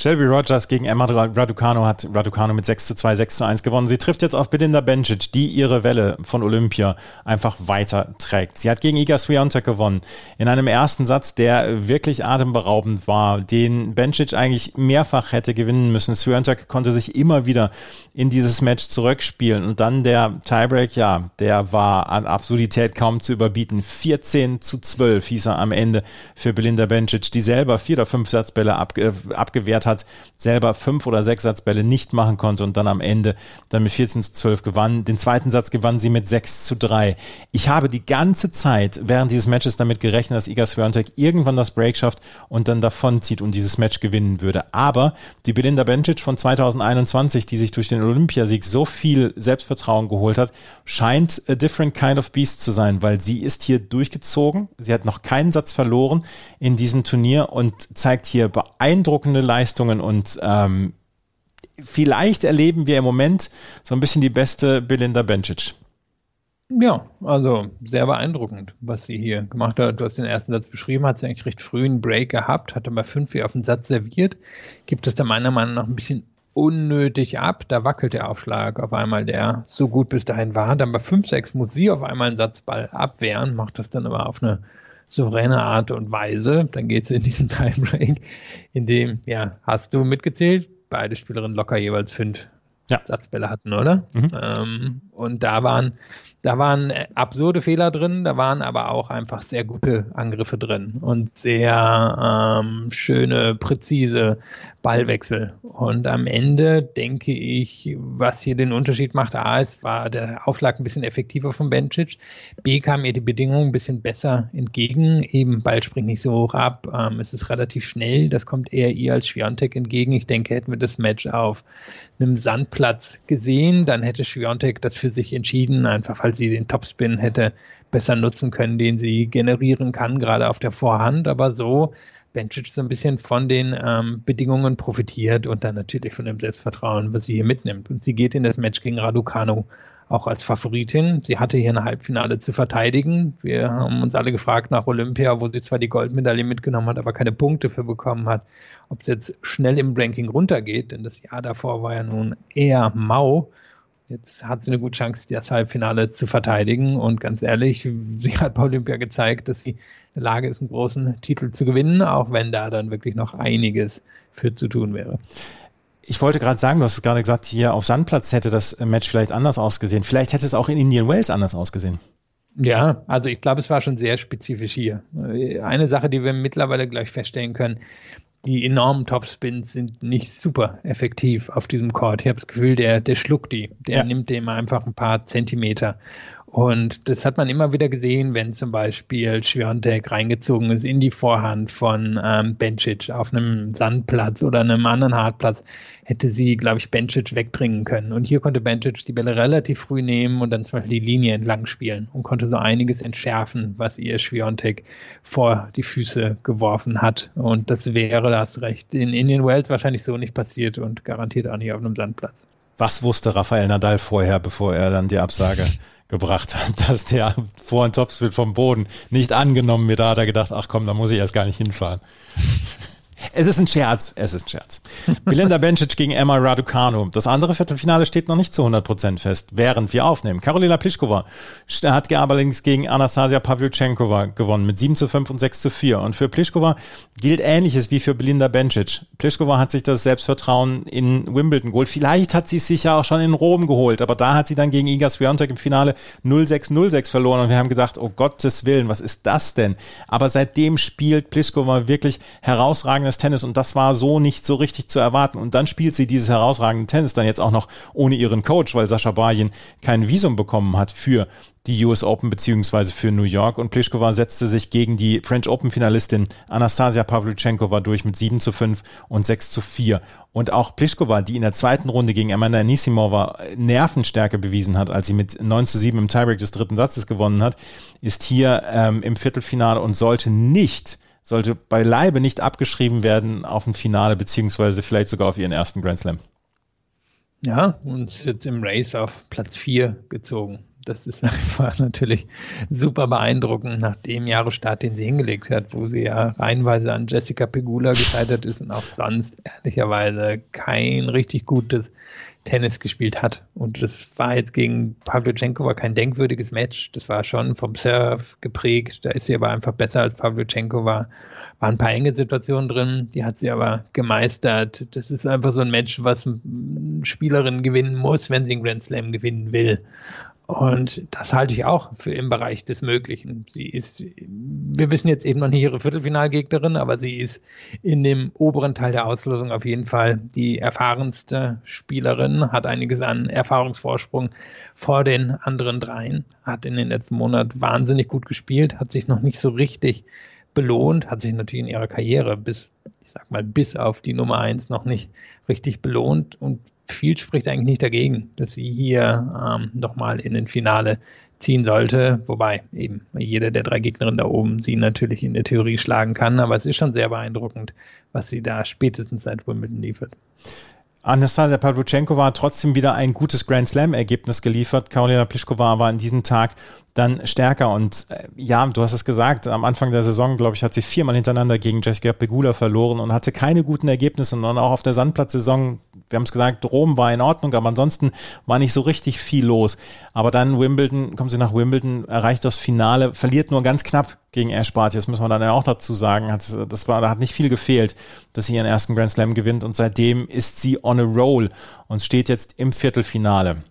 Shelby Rogers gegen Emma Raducano hat Raducano mit 6 zu 2, 6 zu 1 gewonnen. Sie trifft jetzt auf Belinda Bencic, die ihre Welle von Olympia einfach weiter trägt. Sie hat gegen Iga Swiatek gewonnen. In einem ersten Satz, der wirklich atemberaubend war, den Bencic eigentlich mehrfach hätte gewinnen müssen. Swiatek konnte sich immer wieder in dieses Match zurückspielen und dann der Tiebreak, ja, der war an Absurdität kaum zu überbieten. 14 zu 12 hieß er am Ende für Belinda Bencic, die selber vier oder fünf Satzbälle abge abgewehrt hat, selber fünf oder sechs Satzbälle nicht machen konnte und dann am Ende dann mit 14 zu 12 gewann. Den zweiten Satz gewann sie mit 6 zu 3. Ich habe die ganze Zeit während dieses Matches damit gerechnet, dass Iga Swiatek irgendwann das Break schafft und dann davonzieht und dieses Match gewinnen würde. Aber die Belinda Bencic von 2021, die sich durch den Olympiasieg so viel Selbstvertrauen geholt hat, scheint a different kind of beast zu sein, weil sie ist hier durchgezogen. Sie hat noch keinen Satz verloren in diesem Turnier und zeigt hier beeindruckende Leistungen und ähm, vielleicht erleben wir im Moment so ein bisschen die beste Belinda Bencic. Ja, also sehr beeindruckend, was sie hier gemacht hat. Du hast den ersten Satz beschrieben, hat sie eigentlich recht früh einen Break gehabt, hat aber fünf auf den Satz serviert, gibt es da meiner Meinung nach ein bisschen unnötig ab. Da wackelt der Aufschlag auf einmal, der so gut bis dahin war. Dann bei 5-6 muss sie auf einmal einen Satzball abwehren, macht das dann aber auf eine souveräne Art und Weise. Dann geht sie in diesen Timebreak, in dem, ja, hast du mitgezählt, beide Spielerinnen locker jeweils fünf ja. Satzbälle hatten, oder? Mhm. Ähm, und da waren da waren äh, absurde Fehler drin, da waren aber auch einfach sehr gute Angriffe drin und sehr ähm, schöne, präzise Ballwechsel. Und am Ende denke ich, was hier den Unterschied macht, A, es war der Aufschlag ein bisschen effektiver von Bencic, B, kam ihr die Bedingungen ein bisschen besser entgegen, eben Ball springt nicht so hoch ab, ähm, es ist relativ schnell, das kommt eher ihr als Schwiontek entgegen. Ich denke, hätten wir das Match auf einem Sandplatz gesehen, dann hätte Schwiontek das für sich entschieden, einfach weil sie den Topspin hätte besser nutzen können, den sie generieren kann, gerade auf der Vorhand. Aber so Bencic so ein bisschen von den ähm, Bedingungen profitiert und dann natürlich von dem Selbstvertrauen, was sie hier mitnimmt. Und sie geht in das Match gegen Raducanu auch als Favoritin. Sie hatte hier ein Halbfinale zu verteidigen. Wir haben uns alle gefragt nach Olympia, wo sie zwar die Goldmedaille mitgenommen hat, aber keine Punkte für bekommen hat, ob es jetzt schnell im Ranking runtergeht, denn das Jahr davor war ja nun eher mau. Jetzt hat sie eine gute Chance, das Halbfinale zu verteidigen. Und ganz ehrlich, sie hat bei Olympia gezeigt, dass sie in der Lage ist, einen großen Titel zu gewinnen, auch wenn da dann wirklich noch einiges für zu tun wäre. Ich wollte gerade sagen, du hast gerade gesagt, hier auf Sandplatz hätte das Match vielleicht anders ausgesehen. Vielleicht hätte es auch in Indian Wells anders ausgesehen. Ja, also ich glaube, es war schon sehr spezifisch hier. Eine Sache, die wir mittlerweile gleich feststellen können, die enormen Topspins sind nicht super effektiv auf diesem Court. Ich habe das Gefühl, der, der schluckt die. Der ja. nimmt dem einfach ein paar Zentimeter. Und das hat man immer wieder gesehen, wenn zum Beispiel Schwiontek reingezogen ist in die Vorhand von ähm, Bencic auf einem Sandplatz oder einem anderen Hartplatz, hätte sie, glaube ich, Bencic wegdringen können. Und hier konnte Bencic die Bälle relativ früh nehmen und dann zum Beispiel die Linie entlang spielen und konnte so einiges entschärfen, was ihr Schwiontek vor die Füße geworfen hat. Und das wäre, da hast du recht, in Indian Wells wahrscheinlich so nicht passiert und garantiert auch nicht auf einem Sandplatz. Was wusste Rafael Nadal vorher, bevor er dann die Absage gebracht hat, dass der vor ein Topsplit vom Boden nicht angenommen wird. Da hat er gedacht, ach komm, da muss ich erst gar nicht hinfahren. Es ist ein Scherz. Es ist ein Scherz. Belinda Bencic gegen Emma Raducanu. Das andere Viertelfinale steht noch nicht zu 100% fest, während wir aufnehmen. Karolina Pliskova hat allerdings gegen Anastasia Pavlyuchenkova gewonnen mit 7 zu 5 und 6 zu 4. Und für Pliskova gilt Ähnliches wie für Belinda Bencic. Pliskova hat sich das Selbstvertrauen in Wimbledon geholt. Vielleicht hat sie es sich ja auch schon in Rom geholt, aber da hat sie dann gegen Iga Swiatek im Finale 0-6-0-6 verloren und wir haben gedacht, oh Gottes Willen, was ist das denn? Aber seitdem spielt Pliskova wirklich herausragende herausragendes Tennis und das war so nicht so richtig zu erwarten. Und dann spielt sie dieses herausragende Tennis dann jetzt auch noch ohne ihren Coach, weil Sascha Barjen kein Visum bekommen hat für die US Open beziehungsweise für New York und Pliskova setzte sich gegen die French Open Finalistin Anastasia Pavlyuchenkova durch mit 7 zu 5 und 6 zu 4. Und auch Pliskova, die in der zweiten Runde gegen Amanda Anisimova Nervenstärke bewiesen hat, als sie mit 9 zu 7 im Tiebreak des dritten Satzes gewonnen hat, ist hier ähm, im Viertelfinale und sollte nicht sollte beileibe nicht abgeschrieben werden auf ein Finale, beziehungsweise vielleicht sogar auf ihren ersten Grand Slam. Ja, und jetzt im Race auf Platz 4 gezogen. Das ist einfach natürlich super beeindruckend nach dem Jahrestart, den sie hingelegt hat, wo sie ja reihenweise an Jessica Pegula gescheitert ist und auch sonst ehrlicherweise kein richtig gutes Tennis gespielt hat. Und das war jetzt gegen Pavlyuchenkova kein denkwürdiges Match. Das war schon vom Surf geprägt. Da ist sie aber einfach besser als Pavlyuchenkova. Waren ein paar enge Situationen drin, die hat sie aber gemeistert. Das ist einfach so ein Match, was eine Spielerin gewinnen muss, wenn sie einen Grand Slam gewinnen will. Und das halte ich auch für im Bereich des Möglichen. Sie ist, wir wissen jetzt eben noch nicht ihre Viertelfinalgegnerin, aber sie ist in dem oberen Teil der Auslosung auf jeden Fall die erfahrenste Spielerin, hat einiges an Erfahrungsvorsprung vor den anderen dreien, hat in den letzten Monaten wahnsinnig gut gespielt, hat sich noch nicht so richtig belohnt, hat sich natürlich in ihrer Karriere bis, ich sag mal, bis auf die Nummer eins noch nicht richtig belohnt und viel spricht eigentlich nicht dagegen, dass sie hier ähm, nochmal in den Finale ziehen sollte, wobei eben jeder der drei Gegnerinnen da oben sie natürlich in der Theorie schlagen kann, aber es ist schon sehr beeindruckend, was sie da spätestens seit Wimbledon liefert. Anastasia Pavluchenko war trotzdem wieder ein gutes Grand Slam-Ergebnis geliefert. Karolina Pliskova war an diesem Tag dann stärker. Und äh, ja, du hast es gesagt, am Anfang der Saison, glaube ich, hat sie viermal hintereinander gegen Jessica Pegula verloren und hatte keine guten Ergebnisse. Und auch auf der Sandplatzsaison, wir haben es gesagt, Rom war in Ordnung, aber ansonsten war nicht so richtig viel los. Aber dann Wimbledon, kommt sie nach Wimbledon, erreicht das Finale, verliert nur ganz knapp gegen Ash Barty. Das müssen wir dann ja auch dazu sagen. Hat, das war, da hat nicht viel gefehlt, dass sie ihren ersten Grand Slam gewinnt. Und seitdem ist sie on a roll und steht jetzt im Viertelfinale.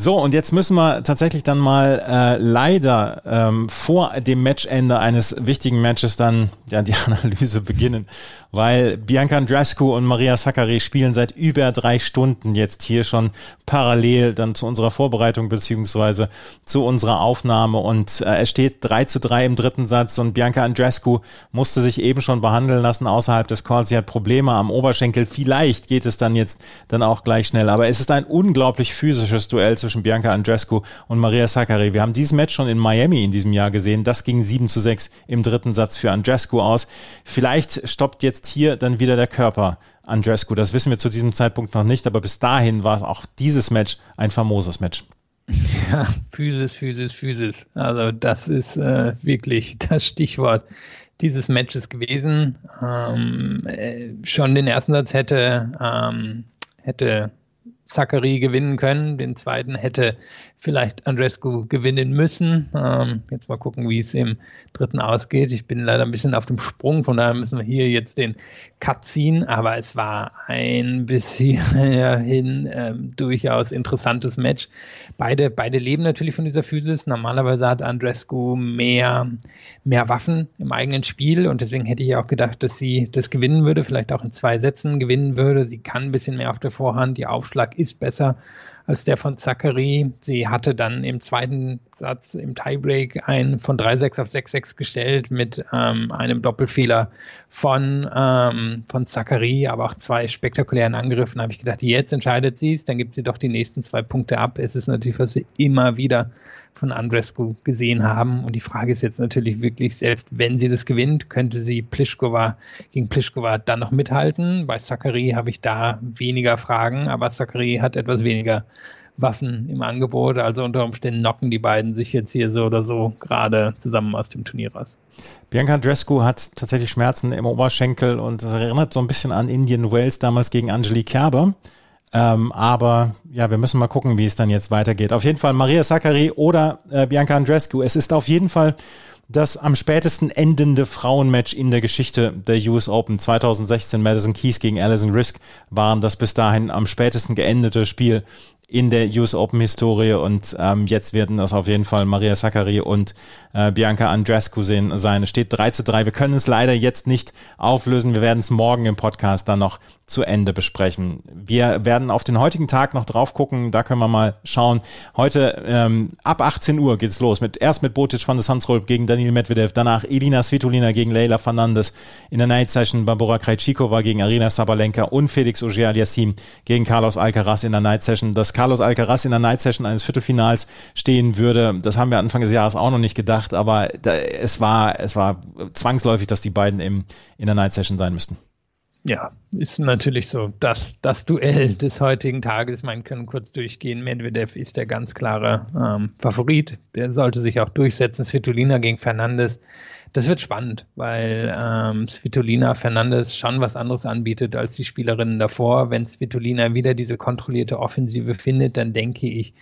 So, und jetzt müssen wir tatsächlich dann mal äh, leider ähm, vor dem Matchende eines wichtigen Matches dann ja die Analyse beginnen weil Bianca Andrescu und Maria Sakkari spielen seit über drei Stunden jetzt hier schon parallel dann zu unserer Vorbereitung beziehungsweise zu unserer Aufnahme und äh, es steht 3 zu 3 im dritten Satz und Bianca Andrescu musste sich eben schon behandeln lassen außerhalb des Calls. Sie hat Probleme am Oberschenkel. Vielleicht geht es dann jetzt dann auch gleich schnell, aber es ist ein unglaublich physisches Duell Bianca Andrescu und Maria Sakkari. Wir haben dieses Match schon in Miami in diesem Jahr gesehen. Das ging 7 zu 6 im dritten Satz für Andrescu aus. Vielleicht stoppt jetzt jetzt hier dann wieder der Körper Andrescu. Das wissen wir zu diesem Zeitpunkt noch nicht, aber bis dahin war auch dieses Match ein famoses Match. Ja, Physis, Physis, Physis. Also das ist äh, wirklich das Stichwort dieses Matches gewesen. Ähm, äh, schon den ersten Satz hätte, ähm, hätte Zachary gewinnen können. Den zweiten hätte vielleicht Andrescu gewinnen müssen. Ähm, jetzt mal gucken, wie es im dritten ausgeht. Ich bin leider ein bisschen auf dem Sprung, von daher müssen wir hier jetzt den Cut ziehen. Aber es war ein bisschen ähm, durchaus interessantes Match. Beide, beide leben natürlich von dieser Physis. Normalerweise hat Andrescu mehr, mehr Waffen im eigenen Spiel und deswegen hätte ich auch gedacht, dass sie das gewinnen würde, vielleicht auch in zwei Sätzen gewinnen würde. Sie kann ein bisschen mehr auf der Vorhand. Ihr Aufschlag ist besser als der von Zachary. Sie hatte dann im zweiten Satz im Tiebreak ein von 3-6 auf 6-6 gestellt mit ähm, einem Doppelfehler von, ähm, von Zachary, aber auch zwei spektakulären Angriffen. Da habe ich gedacht, jetzt entscheidet sie es, dann gibt sie doch die nächsten zwei Punkte ab. Es ist natürlich, was wir immer wieder von Andrescu gesehen haben. Und die Frage ist jetzt natürlich wirklich, selbst wenn sie das gewinnt, könnte sie Pliskova gegen Pliskova dann noch mithalten. Bei Zachary habe ich da weniger Fragen, aber Zachary hat etwas weniger Waffen im Angebot. Also unter Umständen knocken die beiden sich jetzt hier so oder so gerade zusammen aus dem Turnier raus. Bianca Andrescu hat tatsächlich Schmerzen im Oberschenkel und das erinnert so ein bisschen an Indian Wells damals gegen Angelique Kerber. Ähm, aber ja, wir müssen mal gucken, wie es dann jetzt weitergeht. Auf jeden Fall Maria Sakkari oder äh, Bianca Andrescu. Es ist auf jeden Fall das am spätesten endende Frauenmatch in der Geschichte der US Open. 2016 Madison Keys gegen Alison Risk waren das bis dahin am spätesten geendete Spiel in der US Open Historie und ähm, jetzt werden das auf jeden Fall Maria Sakkari und äh, Bianca Andrescu sehen sein. Es steht 3 zu 3. Wir können es leider jetzt nicht auflösen. Wir werden es morgen im Podcast dann noch zu Ende besprechen. Wir werden auf den heutigen Tag noch drauf gucken. Da können wir mal schauen. Heute ähm, ab 18 Uhr geht's los. Mit, erst mit Botic van der Sandsrolp gegen Daniel Medvedev. Danach Elina Svitolina gegen Leila Fernandes. In der Night Session Barbara Krejcikova gegen Arina Sabalenka und Felix Auger-Aliassime gegen Carlos Alcaraz in der Night Session. Dass Carlos Alcaraz in der Night Session eines Viertelfinals stehen würde, das haben wir Anfang des Jahres auch noch nicht gedacht. Aber da, es war, es war zwangsläufig, dass die beiden im, in der Night Session sein müssten. Ja, ist natürlich so. Das, das Duell des heutigen Tages, man kann kurz durchgehen. Medvedev ist der ganz klare ähm, Favorit. Der sollte sich auch durchsetzen. Svitolina gegen Fernandes. Das wird spannend, weil ähm, Svitolina Fernandes schon was anderes anbietet als die Spielerinnen davor. Wenn Svitolina wieder diese kontrollierte Offensive findet, dann denke ich,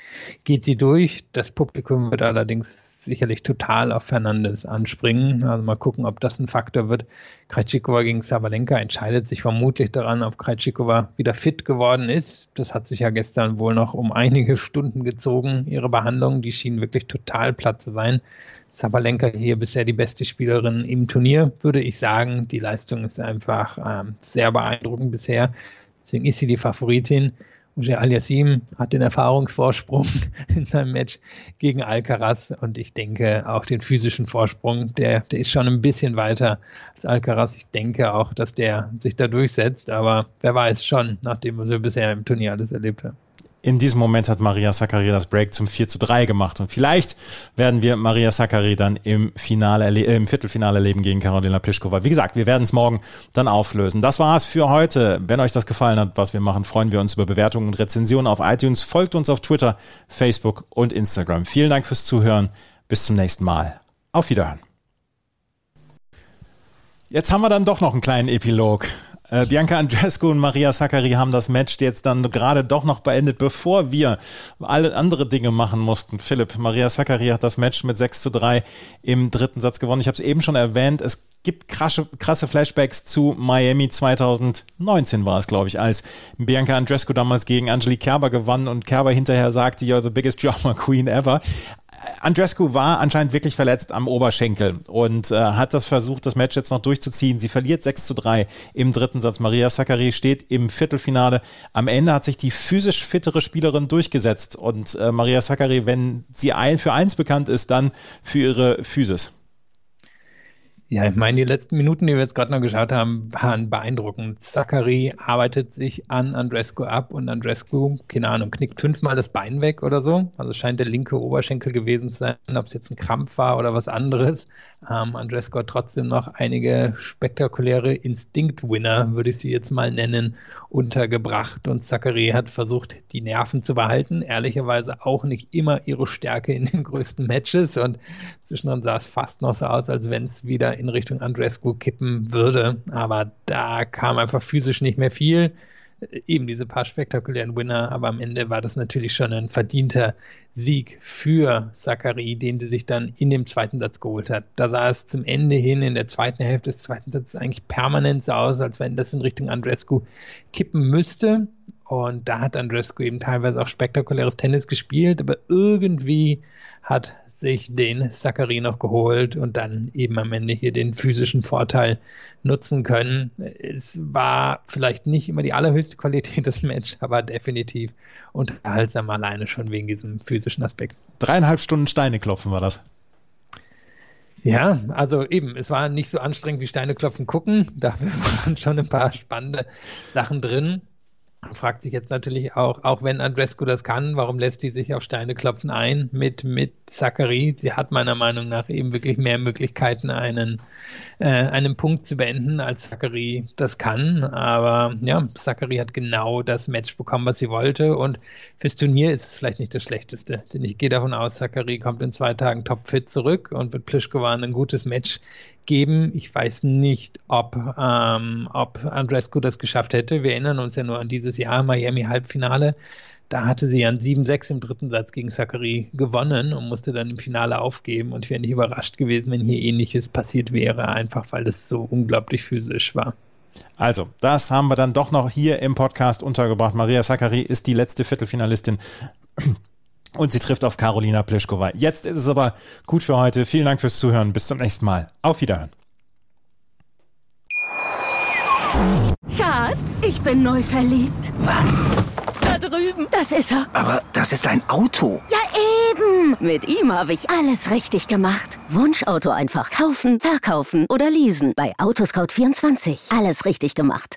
geht sie durch. Das Publikum wird allerdings sicherlich total auf Fernandes anspringen. Also mal gucken, ob das ein Faktor wird. Krejcikova gegen Sabalenka entscheidet sich vermutlich daran, ob Krejcikova wieder fit geworden ist. Das hat sich ja gestern wohl noch um einige Stunden gezogen, ihre Behandlung. Die schien wirklich total platt zu sein. Sabalenka hier bisher die beste Spielerin im Turnier, würde ich sagen. Die Leistung ist einfach ähm, sehr beeindruckend bisher. Deswegen ist sie die Favoritin. Uge Aliassim hat den Erfahrungsvorsprung in seinem Match gegen Alcaraz und ich denke auch den physischen Vorsprung, der, der ist schon ein bisschen weiter als Alcaraz. Ich denke auch, dass der sich da durchsetzt, aber wer weiß schon, nachdem wir bisher im Turnier alles erlebt haben. In diesem Moment hat Maria Sakkari das Break zum 4 zu 3 gemacht. Und vielleicht werden wir Maria Sakkari dann im, Finale, äh, im Viertelfinale erleben gegen Karolina Pliskova. Wie gesagt, wir werden es morgen dann auflösen. Das war's für heute. Wenn euch das gefallen hat, was wir machen, freuen wir uns über Bewertungen und Rezensionen auf iTunes. Folgt uns auf Twitter, Facebook und Instagram. Vielen Dank fürs Zuhören. Bis zum nächsten Mal. Auf Wiederhören. Jetzt haben wir dann doch noch einen kleinen Epilog. Äh, Bianca Andrescu und Maria Sakkari haben das Match jetzt dann gerade doch noch beendet, bevor wir alle andere Dinge machen mussten. Philipp, Maria Sakkari hat das Match mit 6 zu 3 im dritten Satz gewonnen. Ich habe es eben schon erwähnt, es gibt krasse, krasse Flashbacks zu Miami 2019 war es, glaube ich, als Bianca Andrescu damals gegen Angelique Kerber gewann und Kerber hinterher sagte, you're the biggest drama queen ever. Andrescu war anscheinend wirklich verletzt am Oberschenkel und äh, hat das versucht, das Match jetzt noch durchzuziehen. Sie verliert 6 zu 3 im dritten Satz. Maria Sakkari steht im Viertelfinale. Am Ende hat sich die physisch fittere Spielerin durchgesetzt und äh, Maria Sakkari, wenn sie ein, für eins bekannt ist, dann für ihre Physis. Ja, ich meine, die letzten Minuten, die wir jetzt gerade noch geschaut haben, waren beeindruckend. Zachary arbeitet sich an Andrescu ab und Andrescu, keine Ahnung, knickt fünfmal das Bein weg oder so. Also scheint der linke Oberschenkel gewesen zu sein, ob es jetzt ein Krampf war oder was anderes. Ähm, Andrescu hat trotzdem noch einige spektakuläre Instinct-Winner, würde ich sie jetzt mal nennen, untergebracht. Und Zachary hat versucht, die Nerven zu behalten. Ehrlicherweise auch nicht immer ihre Stärke in den größten Matches. Und zwischendrin sah es fast noch so aus, als wenn es wieder in Richtung Andrescu kippen würde. Aber da kam einfach physisch nicht mehr viel. Eben diese paar spektakulären Winner, aber am Ende war das natürlich schon ein verdienter Sieg für Zachary, den sie sich dann in dem zweiten Satz geholt hat. Da sah es zum Ende hin in der zweiten Hälfte des zweiten Satzes eigentlich permanent so aus, als wenn das in Richtung Andrescu kippen müsste. Und da hat Andrescu eben teilweise auch spektakuläres Tennis gespielt, aber irgendwie hat sich den Zachary noch geholt und dann eben am Ende hier den physischen Vorteil nutzen können. Es war vielleicht nicht immer die allerhöchste Qualität des Matches, aber definitiv unterhaltsam alleine schon wegen diesem physischen Aspekt. Dreieinhalb Stunden Steine klopfen war das. Ja, also eben, es war nicht so anstrengend wie Steine klopfen gucken. Dafür waren schon ein paar spannende Sachen drin fragt sich jetzt natürlich auch, auch wenn Andrescu das kann, warum lässt die sich auf Steine klopfen ein mit, mit Zachary? Sie hat meiner Meinung nach eben wirklich mehr Möglichkeiten, einen, äh, einen Punkt zu beenden, als Zachary das kann. Aber ja, Zachary hat genau das Match bekommen, was sie wollte. Und fürs Turnier ist es vielleicht nicht das Schlechteste. Denn ich gehe davon aus, Zachary kommt in zwei Tagen topfit zurück und wird Plischkova ein gutes Match geben. Ich weiß nicht, ob, ähm, ob Andrescu das geschafft hätte. Wir erinnern uns ja nur an dieses Jahr Miami-Halbfinale. Da hatte sie ein 7-6 im dritten Satz gegen Zachary gewonnen und musste dann im Finale aufgeben. Und ich wäre nicht überrascht gewesen, wenn hier ähnliches passiert wäre, einfach weil es so unglaublich physisch war. Also, das haben wir dann doch noch hier im Podcast untergebracht. Maria Zachary ist die letzte Viertelfinalistin und sie trifft auf Karolina Pliskova. Jetzt ist es aber gut für heute. Vielen Dank fürs Zuhören. Bis zum nächsten Mal. Auf Wiederhören. Schatz, ich bin neu verliebt. Was? Da drüben. Das ist er. Aber das ist ein Auto. Ja, eben. Mit ihm habe ich alles richtig gemacht. Wunschauto einfach kaufen, verkaufen oder leasen. Bei Autoscout24. Alles richtig gemacht.